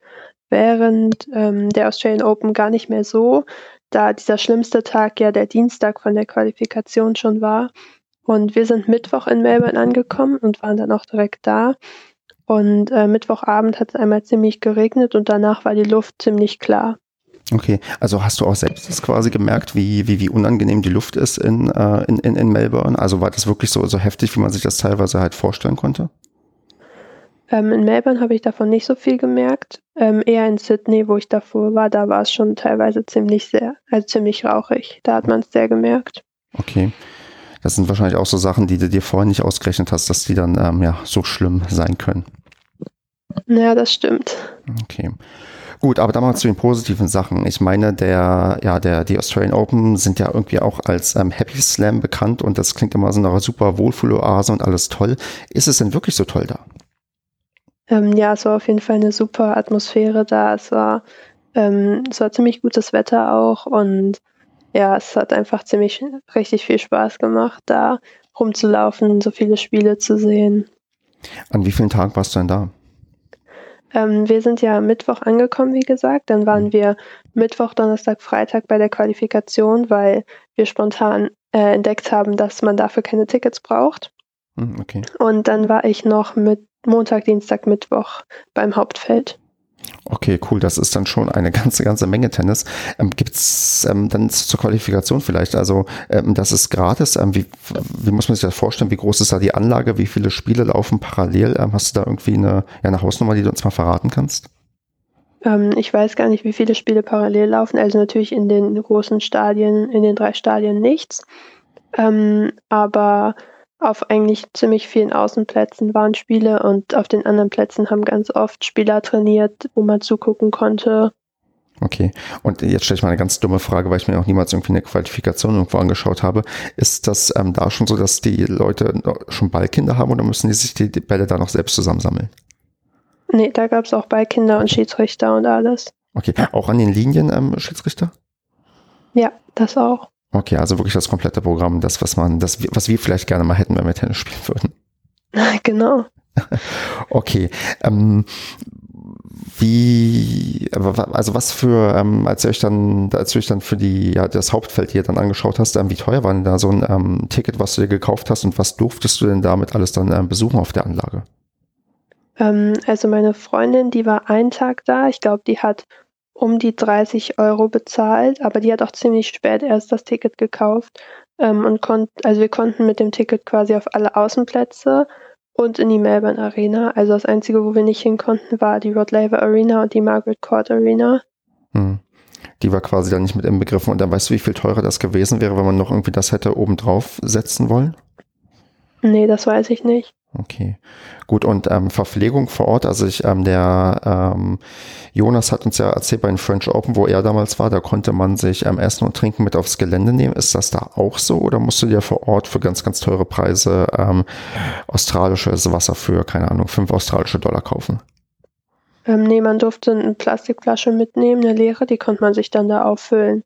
während der Australian Open gar nicht mehr so, da dieser schlimmste Tag ja der Dienstag von der Qualifikation schon war und wir sind Mittwoch in Melbourne angekommen und waren dann auch direkt da. Und äh, Mittwochabend hat es einmal ziemlich geregnet und danach war die Luft ziemlich klar. Okay, also hast du auch selbst das quasi gemerkt, wie, wie, wie unangenehm die Luft ist in, äh, in, in, in Melbourne? Also war das wirklich so, so heftig, wie man sich das teilweise halt vorstellen konnte? Ähm, in Melbourne habe ich davon nicht so viel gemerkt. Ähm, eher in Sydney, wo ich davor war, da war es schon teilweise ziemlich sehr, also ziemlich rauchig. Da hat man es sehr gemerkt. Okay. Das sind wahrscheinlich auch so Sachen, die du dir vorher nicht ausgerechnet hast, dass die dann ähm, ja so schlimm sein können. Ja, das stimmt. Okay. Gut, aber dann mal zu den positiven Sachen. Ich meine, der, ja, der, die Australian Open sind ja irgendwie auch als ähm, Happy Slam bekannt und das klingt immer so nach einer super Wohlfühloase und alles toll. Ist es denn wirklich so toll da? Ähm, ja, es war auf jeden Fall eine super Atmosphäre da. Es war, ähm, es war ziemlich gutes Wetter auch und ja, es hat einfach ziemlich richtig viel Spaß gemacht da. rumzulaufen, so viele Spiele zu sehen. An wie vielen Tagen warst du denn da? Ähm, wir sind ja Mittwoch angekommen, wie gesagt. Dann waren wir Mittwoch, Donnerstag, Freitag bei der Qualifikation, weil wir spontan äh, entdeckt haben, dass man dafür keine Tickets braucht. Hm, Okay. Und dann war ich noch mit Montag, Dienstag, Mittwoch beim Hauptfeld. Okay, cool. Das ist dann schon eine ganze, ganze Menge Tennis. Ähm, gibt's ähm, dann zur Qualifikation vielleicht? Also, ähm, das ist gratis. Ähm, wie, wie muss man sich das vorstellen? Wie groß ist da die Anlage? Wie viele Spiele laufen parallel? Ähm, hast du da irgendwie eine, ja, eine Hausnummer, die du uns mal verraten kannst? Ähm, ich weiß gar nicht, wie viele Spiele parallel laufen. Also natürlich in den großen Stadien, in den drei Stadien nichts. Aber auf eigentlich ziemlich vielen Außenplätzen waren Spiele und auf den anderen Plätzen haben ganz oft Spieler trainiert, wo man zugucken konnte. Okay. Und jetzt stelle ich mal eine ganz dumme Frage, weil ich mir noch niemals irgendwie eine Qualifikation irgendwo angeschaut habe. Ist das ähm, da schon so, dass die Leute schon Ballkinder haben oder müssen die sich die, Bälle da noch selbst zusammensammeln? Nee, da gab es auch Beikinder und Schiedsrichter und alles. Okay. Auch an den Linien ähm, Schiedsrichter? Ja, das auch. Okay, also wirklich das komplette Programm, das, was man, das, was wir vielleicht gerne mal hätten, wenn wir Tennis spielen würden. genau. Okay. Ähm, wie, also was für, ähm, als ihr euch dann, als du euch dann für die, ja, das Hauptfeld hier dann angeschaut hast, ähm, wie teuer war denn da so ein ähm, Ticket, was du dir gekauft hast und was durftest du denn damit alles dann ähm, besuchen auf der Anlage? Ähm, also meine Freundin, die war einen Tag da. Ich glaube, die hat um die 30 Euro bezahlt, aber die hat auch ziemlich spät erst das Ticket gekauft. Ähm, und konnt, also wir konnten mit dem Ticket quasi auf alle Außenplätze und in die Melbourne Arena. Also das Einzige, wo wir nicht hin konnten, war die Rod Laver Arena und die Margaret Court Arena. Hm. Die war quasi dann nicht mit inbegriffen. Und dann weißt du, wie viel teurer das gewesen wäre, wenn man noch irgendwie das hätte oben drauf setzen wollen? Nee, das weiß ich nicht. Okay, gut. Und ähm, Verpflegung vor Ort, also ich, ähm, der ähm, Jonas hat uns ja erzählt bei den French Open, wo er damals war, da konnte man sich ähm, Essen und Trinken mit aufs Gelände nehmen. Ist das da auch so oder musst du dir vor Ort für ganz, ganz teure Preise ähm, australisches Wasser für, keine Ahnung, fünf australische Dollar kaufen? Ähm, nee, man durfte eine Plastikflasche mitnehmen, eine leere, die konnte man sich dann da auffüllen.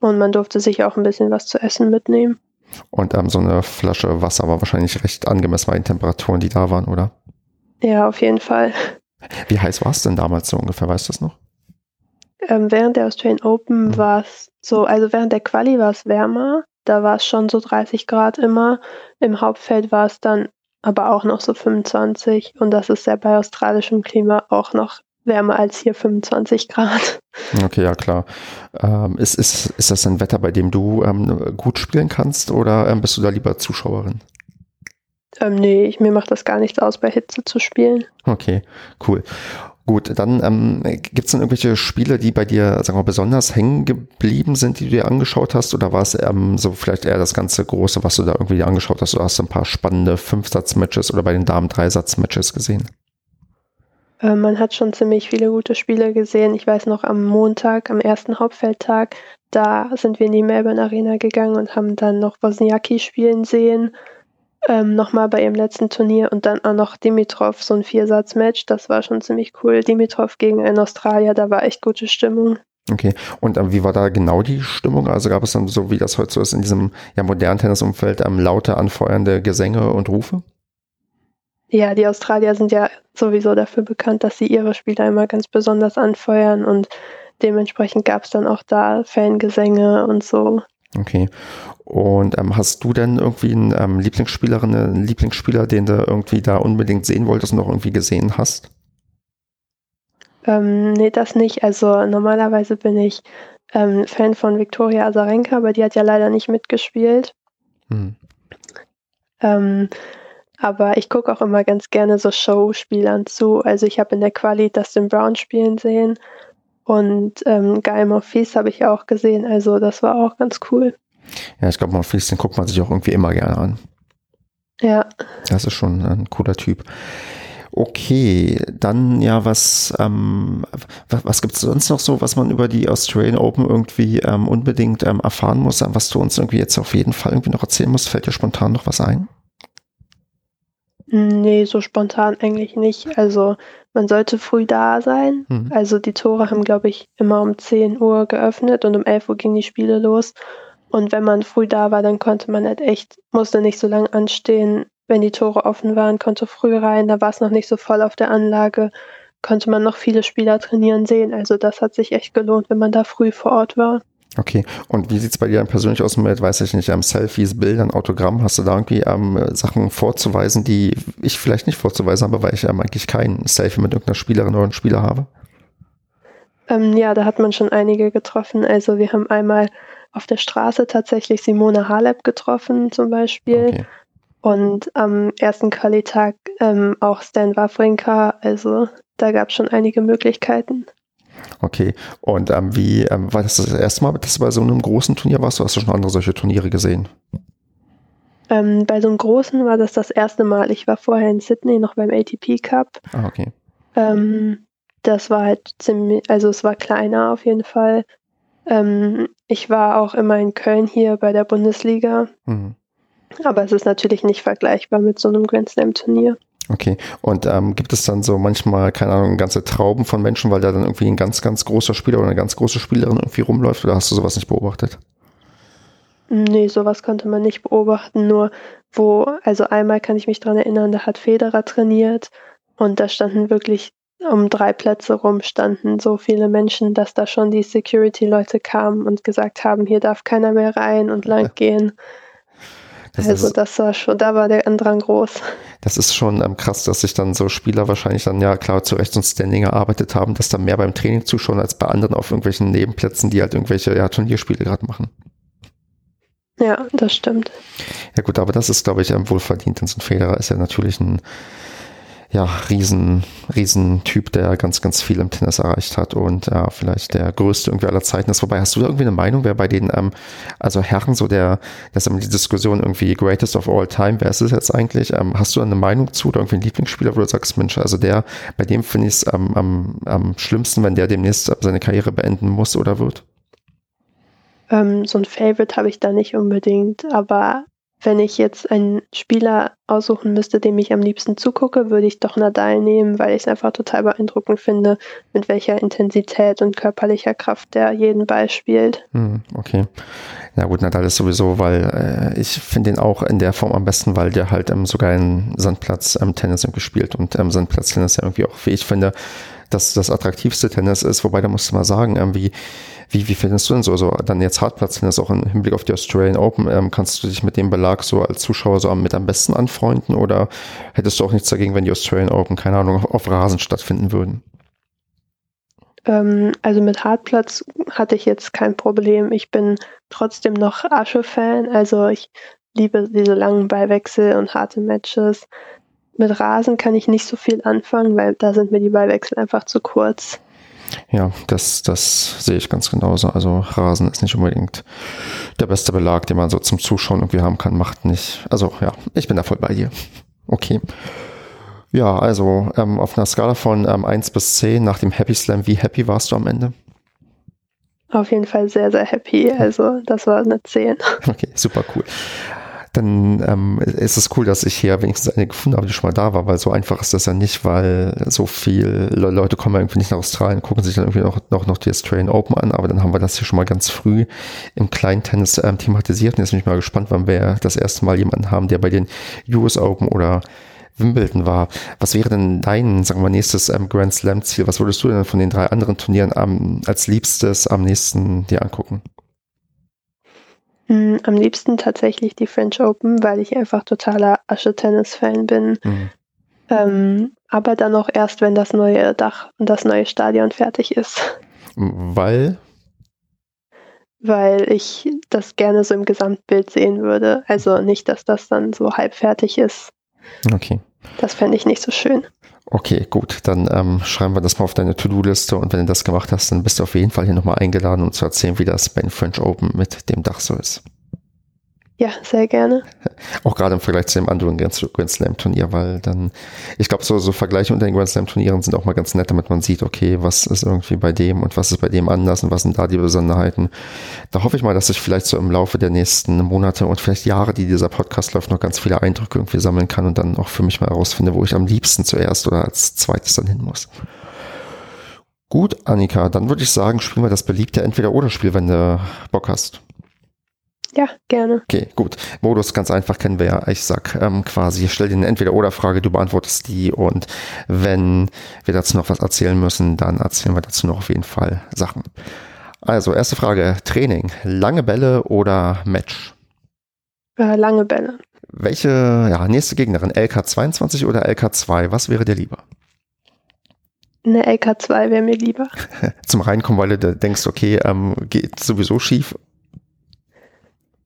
Und man durfte sich auch ein bisschen was zu essen mitnehmen. Und ähm, so eine Flasche Wasser war wahrscheinlich recht angemessen bei den Temperaturen, die da waren, oder? Ja, auf jeden Fall. Wie heiß war es denn damals so ungefähr, weißt du das noch? Ähm, während der Australian Open Mhm. war es so, also während der Quali war es wärmer. Da war es schon so 30 Grad immer. Im Hauptfeld war es dann aber auch noch so 25. Und das ist ja bei australischem Klima auch noch wärmer als hier 25 Grad. Okay, ja klar. Ähm, ist, ist, ist das ein Wetter, bei dem du ähm, gut spielen kannst oder ähm, bist du da lieber Zuschauerin? Ähm, nee, ich, mir macht das gar nichts aus, bei Hitze zu spielen. Okay, cool. Gut, dann ähm, gibt es denn irgendwelche Spiele, die bei dir, sagen wir mal, besonders hängen geblieben sind, die du dir angeschaut hast? Oder war es ähm, so vielleicht eher das ganze Große, was du da irgendwie angeschaut hast? Oder hast du ein paar spannende Fünfsatz-Matches oder bei den Damen Dreisatz-Matches gesehen? Äh, man hat schon ziemlich viele gute Spiele gesehen. Ich weiß noch, am Montag, am ersten Hauptfeldtag, da sind wir in die Melbourne Arena gegangen und haben dann noch Wozniacki spielen sehen. Ähm, Nochmal bei ihrem letzten Turnier und dann auch noch Dimitrov, so ein Viersatz-Match. Das war schon ziemlich cool. Dimitrov gegen einen Australier, da war echt gute Stimmung. Okay, und ähm, wie war da genau die Stimmung? Also gab es dann so, wie das heute so ist, in diesem ja, modernen Tennisumfeld, ähm, laute, anfeuernde Gesänge und Rufe? Ja, die Australier sind ja sowieso dafür bekannt, dass sie ihre Spieler immer ganz besonders anfeuern und dementsprechend gab es dann auch da Fangesänge und so. Okay. Und ähm, hast du denn irgendwie einen ähm, Lieblingsspielerin, einen Lieblingsspieler, den du irgendwie da unbedingt sehen wolltest und auch irgendwie gesehen hast? Ähm, nee, das nicht. Also normalerweise bin ich ähm, Fan von Viktoria Azarenka, aber die hat ja leider nicht mitgespielt. Hm. Ähm, aber ich gucke auch immer ganz gerne so Showspielern zu. Also ich habe in der Quali Dustin Brown spielen sehen und ähm, Guy Monfils habe ich auch gesehen. Also das war auch ganz cool. Ja, ich glaube, man den guckt man sich auch irgendwie immer gerne an. Ja. Das ist schon ein cooler Typ. Okay, dann ja, was, ähm, was, was gibt es sonst noch so, was man über die Australian Open irgendwie ähm, unbedingt ähm, erfahren muss, was du uns irgendwie jetzt auf jeden Fall irgendwie noch erzählen musst? Fällt dir spontan noch was ein? Nee, so spontan eigentlich nicht. Also man sollte früh da sein. Mhm. Also die Tore haben, glaube ich, immer um 10 Uhr geöffnet und um 11 Uhr gingen die Spiele los. Und wenn man früh da war, dann konnte man halt echt, musste nicht so lange anstehen. Wenn die Tore offen waren, konnte früh rein, da war es noch nicht so voll auf der Anlage, konnte man noch viele Spieler trainieren sehen. Also das hat sich echt gelohnt, wenn man da früh vor Ort war. Okay, und wie sieht es bei dir persönlich aus mit, weiß ich nicht, ähm, Selfies, Bildern, Autogramm? Hast du da irgendwie ähm, Sachen vorzuweisen, die ich vielleicht nicht vorzuweisen habe, weil ich ähm, eigentlich kein Selfie mit irgendeiner Spielerin oder einem Spieler habe? Ähm, ja, da hat man schon einige getroffen. Also wir haben einmal auf der Straße tatsächlich Simone Halep getroffen zum Beispiel. Okay. Und am ersten Qualitag ähm, auch Stan Wawrinka. Also da gab es schon einige Möglichkeiten. Okay, und ähm, wie ähm, war das das erste Mal, dass du bei so einem großen Turnier warst? Oder hast du schon andere solche Turniere gesehen? Ähm, bei so einem großen war das das erste Mal. Ich war vorher in Sydney noch beim ATP Cup. Ah, okay. Ähm, das war halt ziemlich, also es war kleiner auf jeden Fall. Ähm, ich war auch immer in Köln hier bei der Bundesliga. Mhm. Aber es ist natürlich nicht vergleichbar mit so einem Grand Slam Turnier. Okay, und ähm, gibt es dann so manchmal, keine Ahnung, ganze Trauben von Menschen, weil da dann irgendwie ein ganz, ganz großer Spieler oder eine ganz große Spielerin irgendwie rumläuft oder hast du sowas nicht beobachtet? Nee, sowas konnte man nicht beobachten, nur wo, also einmal kann ich mich dran erinnern, da hat Federer trainiert und da standen wirklich um drei Plätze rum standen so viele Menschen, dass da schon die Security-Leute kamen und gesagt haben, hier darf keiner mehr rein und lang gehen. Das also ist, das war schon, da war der Andrang groß. Das ist schon ähm, krass, dass sich dann so Spieler wahrscheinlich dann ja klar zu Recht und Standing erarbeitet haben, dass da mehr beim Training zuschauen als bei anderen auf irgendwelchen Nebenplätzen, die halt irgendwelche ja, Turnierspiele gerade machen. Ja, das stimmt. Ja gut, aber das ist, glaube ich, ähm, wohlverdient, denn so ein Federer ist ja natürlich ein ja, riesen, riesen Typ, der ganz, ganz viel im Tennis erreicht hat und ja, vielleicht der größte irgendwie aller Zeiten ist. Wobei, hast du da irgendwie eine Meinung, wer bei den, ähm, also Herren, so der, das ist immer die Diskussion irgendwie greatest of all time, wer ist es jetzt eigentlich? Ähm, hast du da eine Meinung zu oder irgendwie einen Lieblingsspieler, wo du sagst, Mensch, also der, bei dem finde ich es am, am, am schlimmsten, wenn der demnächst seine Karriere beenden muss oder wird? Ähm, so ein Favorite habe ich da nicht unbedingt, aber wenn ich jetzt einen Spieler aussuchen müsste, dem ich am liebsten zugucke, würde ich doch Nadal nehmen, weil ich es einfach total beeindruckend finde, mit welcher Intensität und körperlicher Kraft der jeden Ball spielt. Hm, okay. Ja gut, Nadal ist sowieso, weil äh, ich finde ihn auch in der Form am besten, weil der halt ähm, sogar in Sandplatz ähm, Tennis gespielt und ähm, Sandplatz-Tennis ja irgendwie auch, wie ich finde, das das attraktivste Tennis ist, wobei da musst du mal sagen, irgendwie wie, wie findest du denn so, so dann jetzt Hartplatz-Tennis auch im Hinblick auf die Australian Open? Ähm, kannst du dich mit dem Belag so als Zuschauer so mit am besten anfreunden oder hättest du auch nichts dagegen, wenn die Australian Open, keine Ahnung, auf Rasen stattfinden würden? Ähm, also mit Hartplatz hatte ich jetzt kein Problem. Ich bin trotzdem noch Asche-Fan, also ich liebe diese langen Ballwechsel und harte Matches. Mit Rasen kann ich nicht so viel anfangen, weil da sind mir die Ballwechsel einfach zu kurz. Ja, das, das sehe ich ganz genauso. Also Rasen ist nicht unbedingt der beste Belag, den man so zum Zuschauen irgendwie haben kann, macht nicht. Also ja, ich bin da voll bei dir. Okay. Ja, also ähm, auf einer Skala von ähm, 1 bis 10 nach dem Happy Slam, wie happy warst du am Ende? Auf jeden Fall sehr, sehr happy. Also das war eine 10. Okay, super cool dann ähm, ist es cool, dass ich hier wenigstens eine gefunden habe, die schon mal da war, weil so einfach ist das ja nicht, weil so viel Leute kommen irgendwie nicht nach Australien, gucken sich dann irgendwie noch, noch, noch die Australian Open an, aber dann haben wir das hier schon mal ganz früh im kleinen Tennis ähm, thematisiert und jetzt bin ich mal gespannt, wann wir das erste Mal jemanden haben, der bei den US Open oder Wimbledon war. Was wäre denn dein, sagen wir, nächstes ähm, Grand Slam Ziel? Was würdest du denn von den drei anderen Turnieren am, als liebstes am nächsten dir angucken? Hm, am liebsten tatsächlich die French Open, weil ich einfach totaler Asche-Tennis-Fan bin. Mhm. Ähm, aber dann auch erst, wenn das neue Dach und das neue Stadion fertig ist. Weil? Weil ich das gerne so im Gesamtbild sehen würde. Also nicht, dass das dann so halb fertig ist. Okay. Das fände ich nicht so schön. Okay, gut, dann ähm, schreiben wir das mal auf deine To-Do-Liste und wenn du das gemacht hast, dann bist du auf jeden Fall hier nochmal eingeladen, um zu erzählen, wie das bei den French Open mit dem Dach so ist. Ja, sehr gerne. Auch gerade im Vergleich zu dem anderen Grand Slam Turnier, weil dann, ich glaube, so, so Vergleiche unter den Grand Slam Turnieren sind auch mal ganz nett, damit man sieht, okay, was ist irgendwie bei dem und was ist bei dem anders und was sind da die Besonderheiten. Da hoffe ich mal, dass ich vielleicht so im Laufe der nächsten Monate und vielleicht Jahre, die dieser Podcast läuft, noch ganz viele Eindrücke irgendwie sammeln kann und dann auch für mich mal herausfinde, wo ich am liebsten zuerst oder als zweites dann hin muss. Gut, Annika, dann würde ich sagen, spielen wir das beliebte Entweder-Oder-Spiel, wenn du Bock hast. Ja, gerne. Okay, gut. Modus ganz einfach kennen wir ja. Ich sag ähm, quasi, stell dir eine Entweder-Oder-Frage, du beantwortest die und wenn wir dazu noch was erzählen müssen, dann erzählen wir dazu noch auf jeden Fall Sachen. Also, erste Frage, Training. Lange Bälle oder Match? Äh, lange Bälle. Welche, ja, nächste Gegnerin, LK22 oder LK2? Was wäre dir lieber? Eine LK2 wäre mir lieber. Zum Reinkommen, weil du denkst, okay, ähm, geht sowieso schief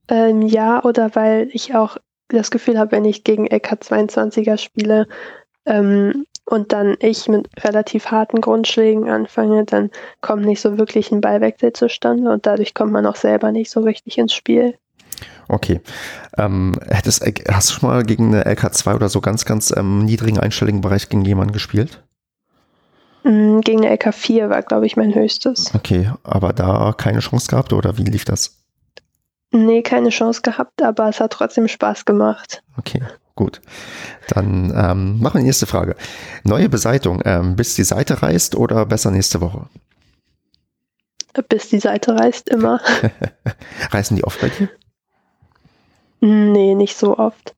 ähm, ja, oder weil ich auch das Gefühl habe, wenn ich gegen LK22er spiele ähm, und dann ich mit relativ harten Grundschlägen anfange, dann kommt nicht so wirklich ein Ballwechsel zustande und dadurch kommt man auch selber nicht so richtig ins Spiel. Okay. Ähm, hättest, hast du schon mal gegen eine LK2 oder so ganz, ganz ähm, niedrigen einstelligen Bereich gegen jemanden gespielt? Mm, gegen eine LK4 war, glaube ich, mein höchstes. Okay, aber da keine Chance gehabt oder wie lief das? Nee, keine Chance gehabt, aber es hat trotzdem Spaß gemacht. Okay, gut. Dann ähm, machen wir die nächste Frage. Neue Beseitung, ähm, bis die Seite reißt oder besser nächste Woche? Bis die Seite reißt, immer. Reißen die oft bei dir? Nee, nicht so oft.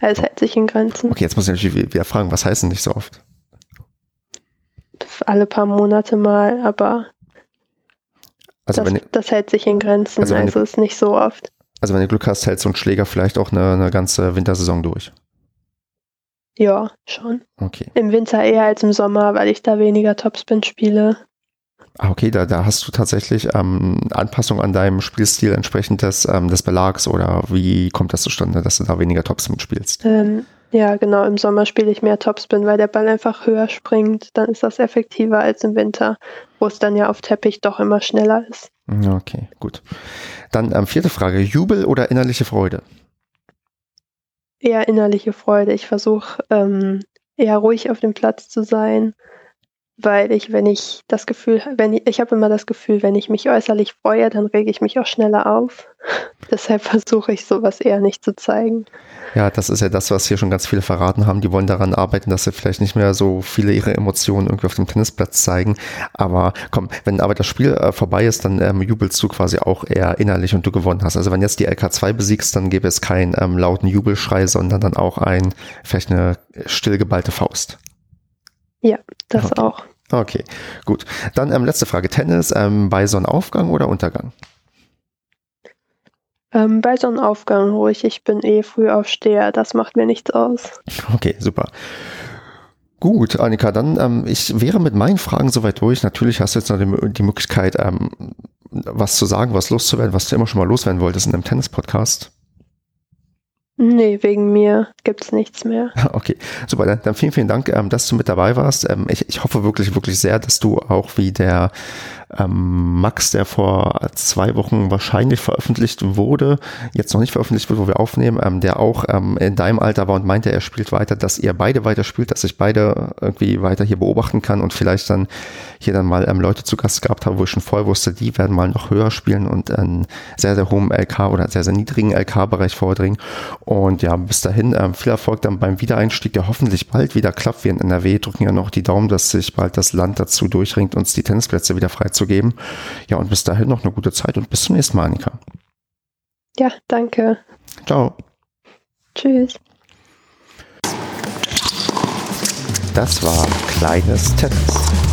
Es hält sich in Grenzen. Okay, jetzt muss ich natürlich wieder fragen, was heißt denn nicht so oft? Alle paar Monate mal, aber also das, wenn, das hält sich in Grenzen, also, also ist nicht so oft. Also wenn du Glück hast, hält so ein Schläger vielleicht auch eine, eine ganze Wintersaison durch. Ja, schon. Okay. Im Winter eher als im Sommer, weil ich da weniger Topspin spiele. Ah, okay, da, da hast du tatsächlich ähm, Anpassung an deinem Spielstil entsprechend des, ähm, des Belags oder wie kommt das zustande, dass du da weniger Topspin spielst? Ähm, ja, genau. Im Sommer spiele ich mehr Topspin, weil der Ball einfach höher springt. Dann ist das effektiver als im Winter, wo es dann ja auf Teppich doch immer schneller ist. Okay, gut. Dann ähm, vierte Frage. Jubel oder innerliche Freude? Eher innerliche Freude. Ich versuche ähm, eher ruhig auf dem Platz zu sein weil ich, wenn ich das Gefühl, wenn ich, ich habe immer das Gefühl, wenn ich mich äußerlich freue, dann rege ich mich auch schneller auf. Deshalb versuche ich sowas eher nicht zu zeigen. Ja, das ist ja das, was hier schon ganz viele verraten haben. Die wollen daran arbeiten, dass sie vielleicht nicht mehr so viele ihre Emotionen irgendwie auf dem Tennisplatz zeigen. Aber komm, wenn aber das Spiel äh, vorbei ist, dann ähm, jubelst du quasi auch eher innerlich und du gewonnen hast. Also wenn jetzt die LK2 besiegst, dann gäbe es keinen ähm, lauten Jubelschrei, sondern dann auch ein, vielleicht eine stillgeballte Faust. Ja, das okay. auch. Okay, gut. Dann ähm, letzte Frage. Tennis ähm, bei Sonnenaufgang oder Untergang? Ähm, bei Sonnenaufgang ruhig. Ich bin eh Frühaufsteher. Das macht mir nichts aus. Okay, super. Gut, Annika, dann ähm, ich wäre mit meinen Fragen soweit durch. Natürlich hast du jetzt noch die, die Möglichkeit, ähm, was zu sagen, was loszuwerden, was du immer schon mal loswerden wolltest in einem Tennis-Podcast. Nee, wegen mir gibt's nichts mehr. Okay, super. Dann, dann vielen, vielen Dank, ähm, dass du mit dabei warst. Ähm, ich, ich hoffe wirklich, wirklich sehr, dass du auch wie der ähm, Max, der vor zwei Wochen wahrscheinlich veröffentlicht wurde, jetzt noch nicht veröffentlicht wird, wo wir aufnehmen, ähm, der auch ähm, in deinem Alter war und meinte, er spielt weiter, dass ihr beide weiter spielt, dass ich beide irgendwie weiter hier beobachten kann und vielleicht dann hier dann mal ähm, Leute zu Gast gehabt habe, wo ich schon vorher wusste, die werden mal noch höher spielen und einen sehr, sehr hohen LK oder sehr, sehr niedrigen LK-Bereich vordringen. Und ja, bis dahin ähm, viel Erfolg dann beim Wiedereinstieg, der hoffentlich bald wieder klappt. Wir in NRW drücken ja noch die Daumen, dass sich bald das Land dazu durchringt, uns die Tennisplätze wieder frei zu geben. Ja, und bis dahin noch eine gute Zeit und bis zum nächsten Mal, Annika. Ja, danke. Ciao. Tschüss. Das war kleines Tennis.